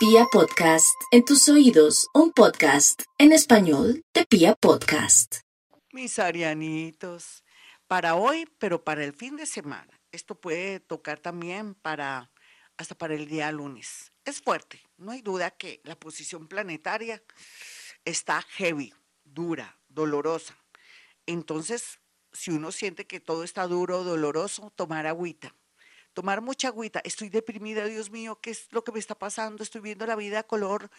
Pia Podcast, en tus oídos, un podcast en español de Pia Podcast. Mis arianitos, para hoy, pero para el fin de semana. Esto puede tocar también para hasta para el día lunes. Es fuerte, no hay duda que la posición planetaria está heavy, dura, dolorosa. Entonces, si uno siente que todo está duro, doloroso, tomar agüita tomar mucha agüita. Estoy deprimida, Dios mío, ¿qué es lo que me está pasando? Estoy viendo la vida color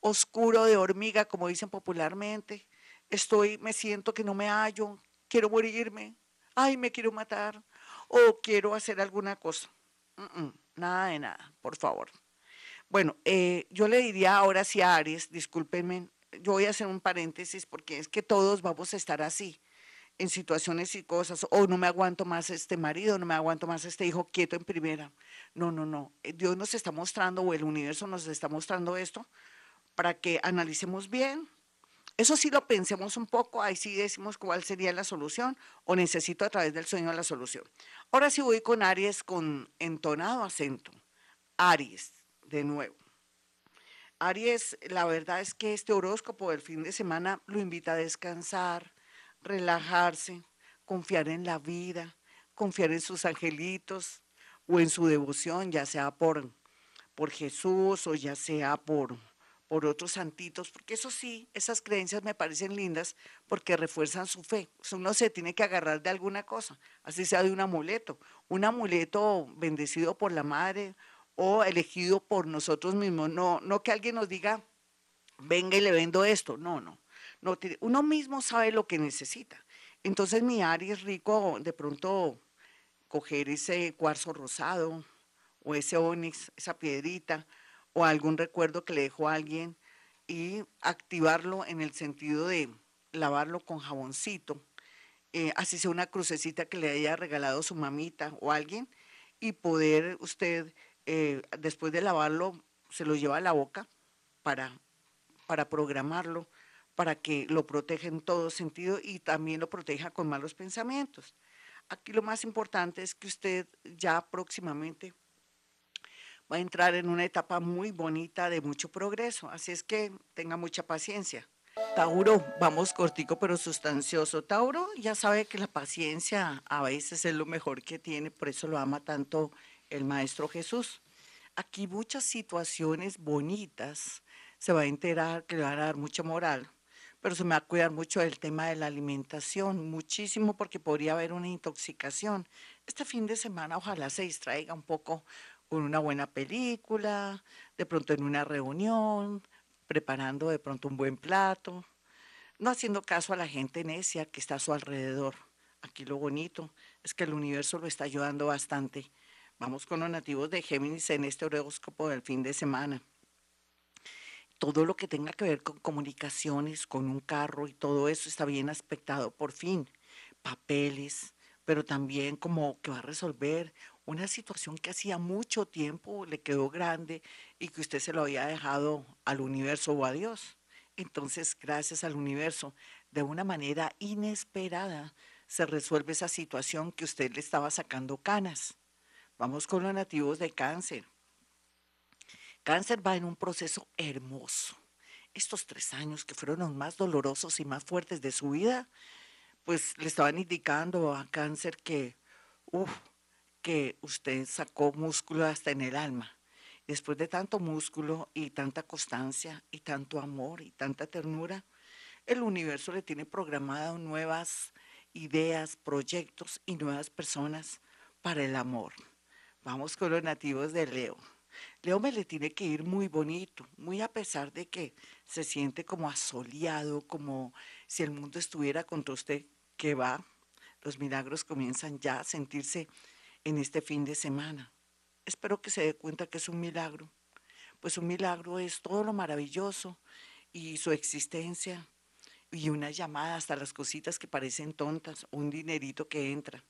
oscuro de hormiga, como dicen popularmente. Estoy, me siento que no me hallo, quiero morirme, ay, me quiero matar o quiero hacer alguna cosa. nada de nada, por favor. Bueno, eh, yo le diría ahora sí a Aries, discúlpenme, yo voy a hacer un paréntesis porque es que todos vamos a estar así en situaciones y cosas, o no me aguanto más este marido, no me aguanto más este hijo quieto en primera. No, no, no. Eh, Dios nos está mostrando, o el universo nos está mostrando esto, para que analicemos bien. Eso sí lo pensemos un poco, ahí sí decimos cuál sería la solución, o necesito a través del sueño la solución. Ahora sí voy con Aries con entonado acento. Aries, de nuevo. Aries, la verdad es que este horóscopo del fin de semana lo invita a descansar, relajarse, confiar en la vida, confiar en sus angelitos o en su devoción, ya sea por, por Jesús o ya sea por, por otros santitos, porque eso sí, esas creencias me parecen lindas porque refuerzan su fe. Uno se tiene que agarrar de alguna cosa, así sea de un amuleto, un amuleto bendecido por la madre o elegido por nosotros mismos, no, no que alguien nos diga, venga y le vendo esto, no, no uno mismo sabe lo que necesita. Entonces mi Aries rico de pronto coger ese cuarzo rosado o ese onix, esa piedrita o algún recuerdo que le dejó alguien y activarlo en el sentido de lavarlo con jaboncito, eh, así sea una crucecita que le haya regalado su mamita o alguien y poder usted eh, después de lavarlo se lo lleva a la boca para, para programarlo para que lo proteja en todo sentido y también lo proteja con malos pensamientos. Aquí lo más importante es que usted ya próximamente va a entrar en una etapa muy bonita de mucho progreso, así es que tenga mucha paciencia. Tauro, vamos cortico pero sustancioso. Tauro ya sabe que la paciencia a veces es lo mejor que tiene, por eso lo ama tanto el Maestro Jesús. Aquí muchas situaciones bonitas se va a enterar que le van a dar mucha moral pero se me va a cuidar mucho el tema de la alimentación, muchísimo porque podría haber una intoxicación. Este fin de semana ojalá se distraiga un poco con una buena película, de pronto en una reunión, preparando de pronto un buen plato, no haciendo caso a la gente necia que está a su alrededor. Aquí lo bonito es que el universo lo está ayudando bastante. Vamos con los nativos de Géminis en este horóscopo del fin de semana todo lo que tenga que ver con comunicaciones, con un carro y todo eso está bien aspectado, por fin, papeles, pero también como que va a resolver una situación que hacía mucho tiempo le quedó grande y que usted se lo había dejado al universo o a Dios. Entonces, gracias al universo, de una manera inesperada, se resuelve esa situación que usted le estaba sacando canas. Vamos con los nativos de cáncer. Cáncer va en un proceso hermoso. Estos tres años que fueron los más dolorosos y más fuertes de su vida, pues le estaban indicando a Cáncer que, uff, que usted sacó músculo hasta en el alma. Después de tanto músculo y tanta constancia y tanto amor y tanta ternura, el universo le tiene programado nuevas ideas, proyectos y nuevas personas para el amor. Vamos con los nativos de Leo. Leo me le tiene que ir muy bonito, muy a pesar de que se siente como asoleado, como si el mundo estuviera contra usted, que va. Los milagros comienzan ya a sentirse en este fin de semana. Espero que se dé cuenta que es un milagro, pues un milagro es todo lo maravilloso y su existencia y una llamada hasta las cositas que parecen tontas, un dinerito que entra.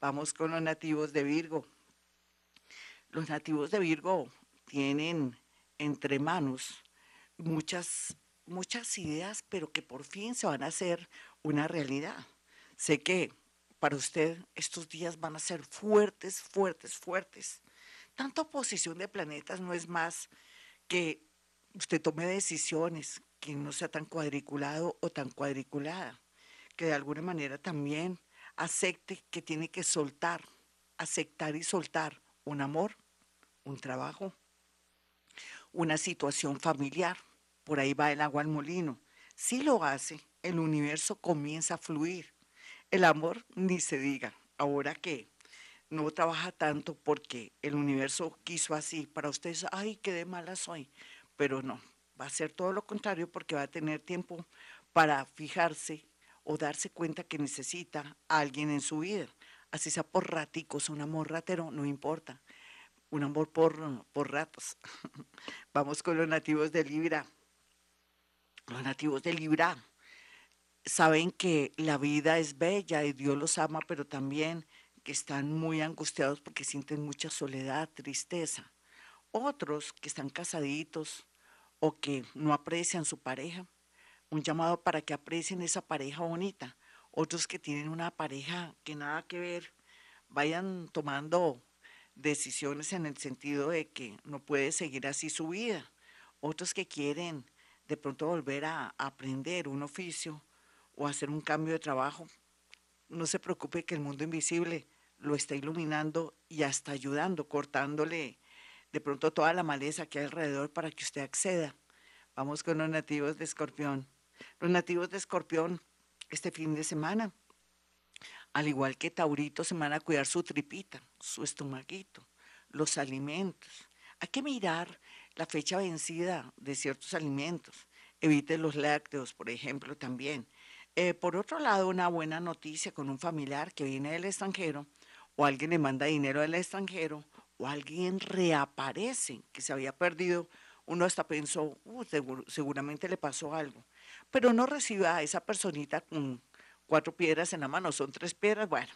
Vamos con los nativos de Virgo. Los nativos de Virgo tienen entre manos muchas, muchas ideas, pero que por fin se van a hacer una realidad. Sé que para usted estos días van a ser fuertes, fuertes, fuertes. Tanta oposición de planetas no es más que usted tome decisiones, que no sea tan cuadriculado o tan cuadriculada, que de alguna manera también acepte que tiene que soltar, aceptar y soltar un amor, un trabajo, una situación familiar. Por ahí va el agua al molino. Si lo hace, el universo comienza a fluir. El amor ni se diga. Ahora que no trabaja tanto porque el universo quiso así. Para ustedes, ay, qué de mala soy. Pero no, va a ser todo lo contrario porque va a tener tiempo para fijarse o darse cuenta que necesita a alguien en su vida. Así sea por raticos, un amor ratero, no importa. Un amor por, por ratos. Vamos con los nativos de Libra. Los nativos de Libra saben que la vida es bella y Dios los ama, pero también que están muy angustiados porque sienten mucha soledad, tristeza. Otros que están casaditos o que no aprecian su pareja, un llamado para que aprecien esa pareja bonita. Otros que tienen una pareja que nada que ver, vayan tomando decisiones en el sentido de que no puede seguir así su vida. Otros que quieren de pronto volver a aprender un oficio o hacer un cambio de trabajo. No se preocupe que el mundo invisible lo está iluminando y hasta ayudando, cortándole de pronto toda la maleza que hay alrededor para que usted acceda. Vamos con los nativos de Escorpión. Los nativos de Escorpión este fin de semana, al igual que Taurito, se van a cuidar su tripita, su estomaguito, los alimentos. Hay que mirar la fecha vencida de ciertos alimentos. Evite los lácteos, por ejemplo, también. Eh, por otro lado, una buena noticia con un familiar que viene del extranjero o alguien le manda dinero del extranjero o alguien reaparece que se había perdido, uno hasta pensó, uh, seguramente le pasó algo, pero no reciba a esa personita con cuatro piedras en la mano, son tres piedras, bueno,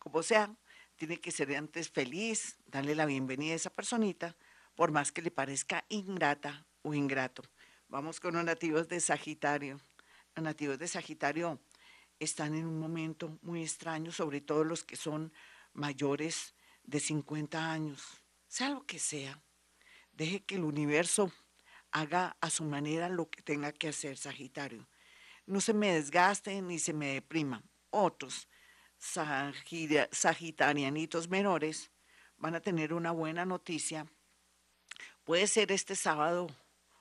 como sea, tiene que ser antes feliz, darle la bienvenida a esa personita, por más que le parezca ingrata o ingrato. Vamos con los nativos de Sagitario. Los nativos de Sagitario están en un momento muy extraño, sobre todo los que son mayores de 50 años, sea lo que sea, deje que el universo haga a su manera lo que tenga que hacer, Sagitario. No se me desgaste ni se me deprima. Otros sagitarianitos menores van a tener una buena noticia. Puede ser este sábado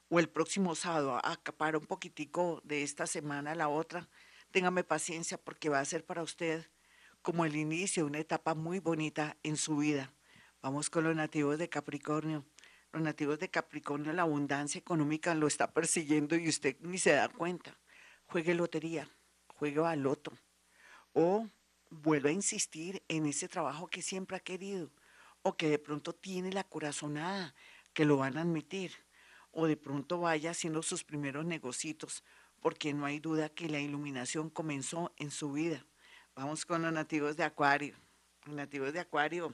o el próximo sábado, acapar un poquitico de esta semana a la otra. Téngame paciencia porque va a ser para usted como el inicio de una etapa muy bonita en su vida. Vamos con los nativos de Capricornio. Los nativos de Capricornio, la abundancia económica lo está persiguiendo y usted ni se da cuenta. Juegue lotería, juegue al. O vuelva a insistir en ese trabajo que siempre ha querido. O que de pronto tiene la corazonada, que lo van a admitir. O de pronto vaya haciendo sus primeros negocios, porque no hay duda que la iluminación comenzó en su vida. Vamos con los nativos de Acuario. Los nativos de Acuario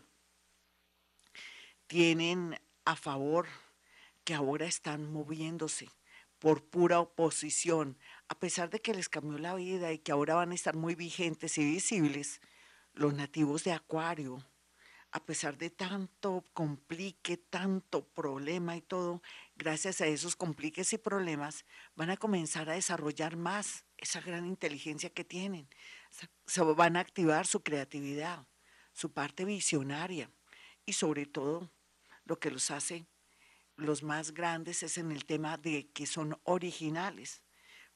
tienen a favor que ahora están moviéndose por pura oposición, a pesar de que les cambió la vida y que ahora van a estar muy vigentes y visibles, los nativos de Acuario, a pesar de tanto complique, tanto problema y todo, gracias a esos compliques y problemas, van a comenzar a desarrollar más esa gran inteligencia que tienen se van a activar su creatividad, su parte visionaria y sobre todo lo que los hace los más grandes es en el tema de que son originales.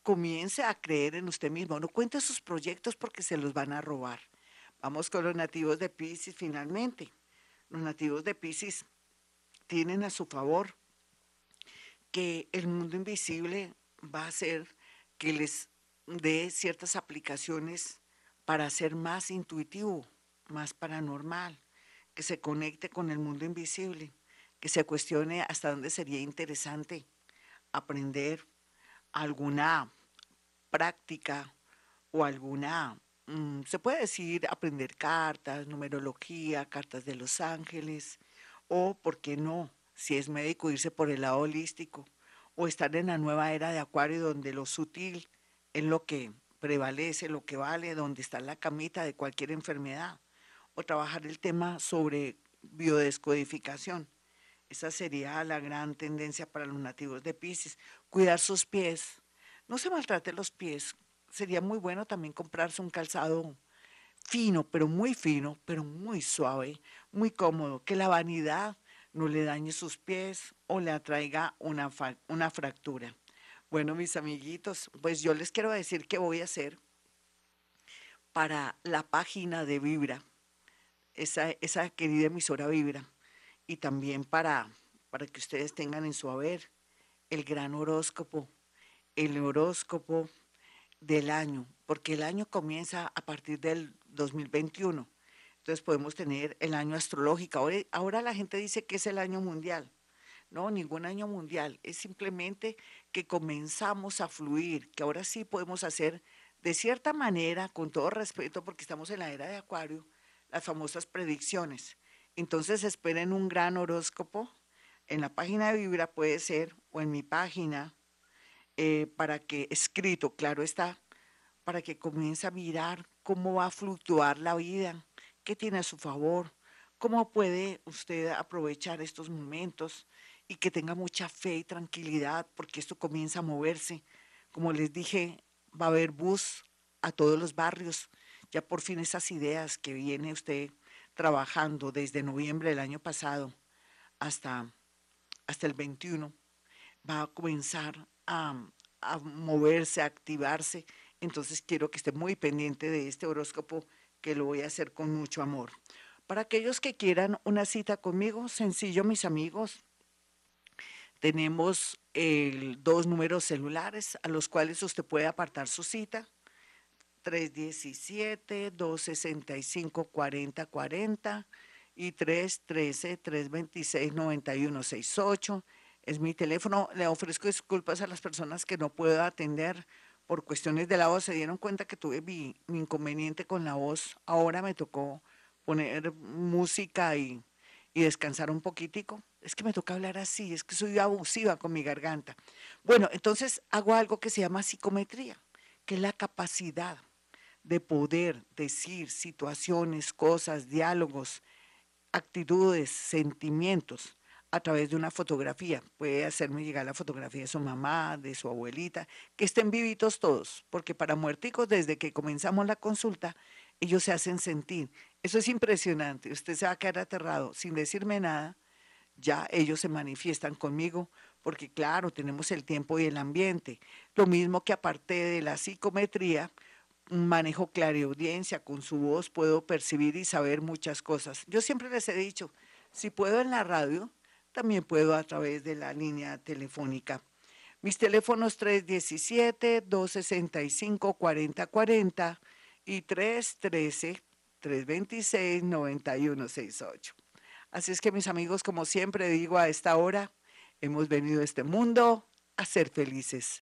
Comience a creer en usted mismo, no cuente sus proyectos porque se los van a robar. Vamos con los nativos de Pisces finalmente. Los nativos de Pisces tienen a su favor que el mundo invisible va a hacer que les dé ciertas aplicaciones para ser más intuitivo, más paranormal, que se conecte con el mundo invisible, que se cuestione hasta dónde sería interesante aprender alguna práctica o alguna, mm, se puede decir, aprender cartas, numerología, cartas de los ángeles, o, ¿por qué no? Si es médico, irse por el lado holístico, o estar en la nueva era de Acuario donde lo sutil es lo que prevalece, lo que vale, donde está la camita de cualquier enfermedad, o trabajar el tema sobre biodescodificación. Esa sería la gran tendencia para los nativos de Pisces. Cuidar sus pies. No se maltrate los pies. Sería muy bueno también comprarse un calzado fino, pero muy fino, pero muy suave, muy cómodo, que la vanidad no le dañe sus pies o le atraiga una, una fractura. Bueno, mis amiguitos, pues yo les quiero decir qué voy a hacer para la página de Vibra, esa, esa querida emisora Vibra y también para, para que ustedes tengan en su haber el gran horóscopo, el horóscopo del año, porque el año comienza a partir del 2021. Entonces podemos tener el año astrológico. Ahora, ahora la gente dice que es el año mundial. No, ningún año mundial. Es simplemente que comenzamos a fluir, que ahora sí podemos hacer de cierta manera, con todo respeto, porque estamos en la era de Acuario, las famosas predicciones. Entonces esperen un gran horóscopo. En la página de Vibra puede ser, o en mi página, eh, para que, escrito, claro está, para que comience a mirar cómo va a fluctuar la vida, qué tiene a su favor, cómo puede usted aprovechar estos momentos y que tenga mucha fe y tranquilidad, porque esto comienza a moverse. Como les dije, va a haber bus a todos los barrios. Ya por fin esas ideas que viene usted trabajando desde noviembre del año pasado hasta, hasta el 21, va a comenzar a, a moverse, a activarse. Entonces quiero que esté muy pendiente de este horóscopo que lo voy a hacer con mucho amor. Para aquellos que quieran una cita conmigo, sencillo, mis amigos, tenemos dos números celulares a los cuales usted puede apartar su cita. 317-265-4040 y 313-326-9168. Es mi teléfono. Le ofrezco disculpas a las personas que no puedo atender por cuestiones de la voz. Se dieron cuenta que tuve mi, inconveniente con la voz. Ahora me tocó poner música y, y descansar un poquitico. Es que me toca hablar así, es que soy abusiva con mi garganta. Bueno, entonces hago algo que se llama psicometría, que es la capacidad de poder decir situaciones, cosas, diálogos, actitudes, sentimientos a través de una fotografía. Puede hacerme llegar la fotografía de su mamá, de su abuelita, que estén vivitos todos, porque para muerticos desde que comenzamos la consulta, ellos se hacen sentir. Eso es impresionante. Usted se va a quedar aterrado sin decirme nada. Ya ellos se manifiestan conmigo porque claro, tenemos el tiempo y el ambiente. Lo mismo que aparte de la psicometría, manejo clariaudiencia, con su voz puedo percibir y saber muchas cosas. Yo siempre les he dicho, si puedo en la radio, también puedo a través de la línea telefónica. Mis teléfonos 317-265-4040 y 313-326-9168. Así es que mis amigos, como siempre digo a esta hora, hemos venido a este mundo a ser felices.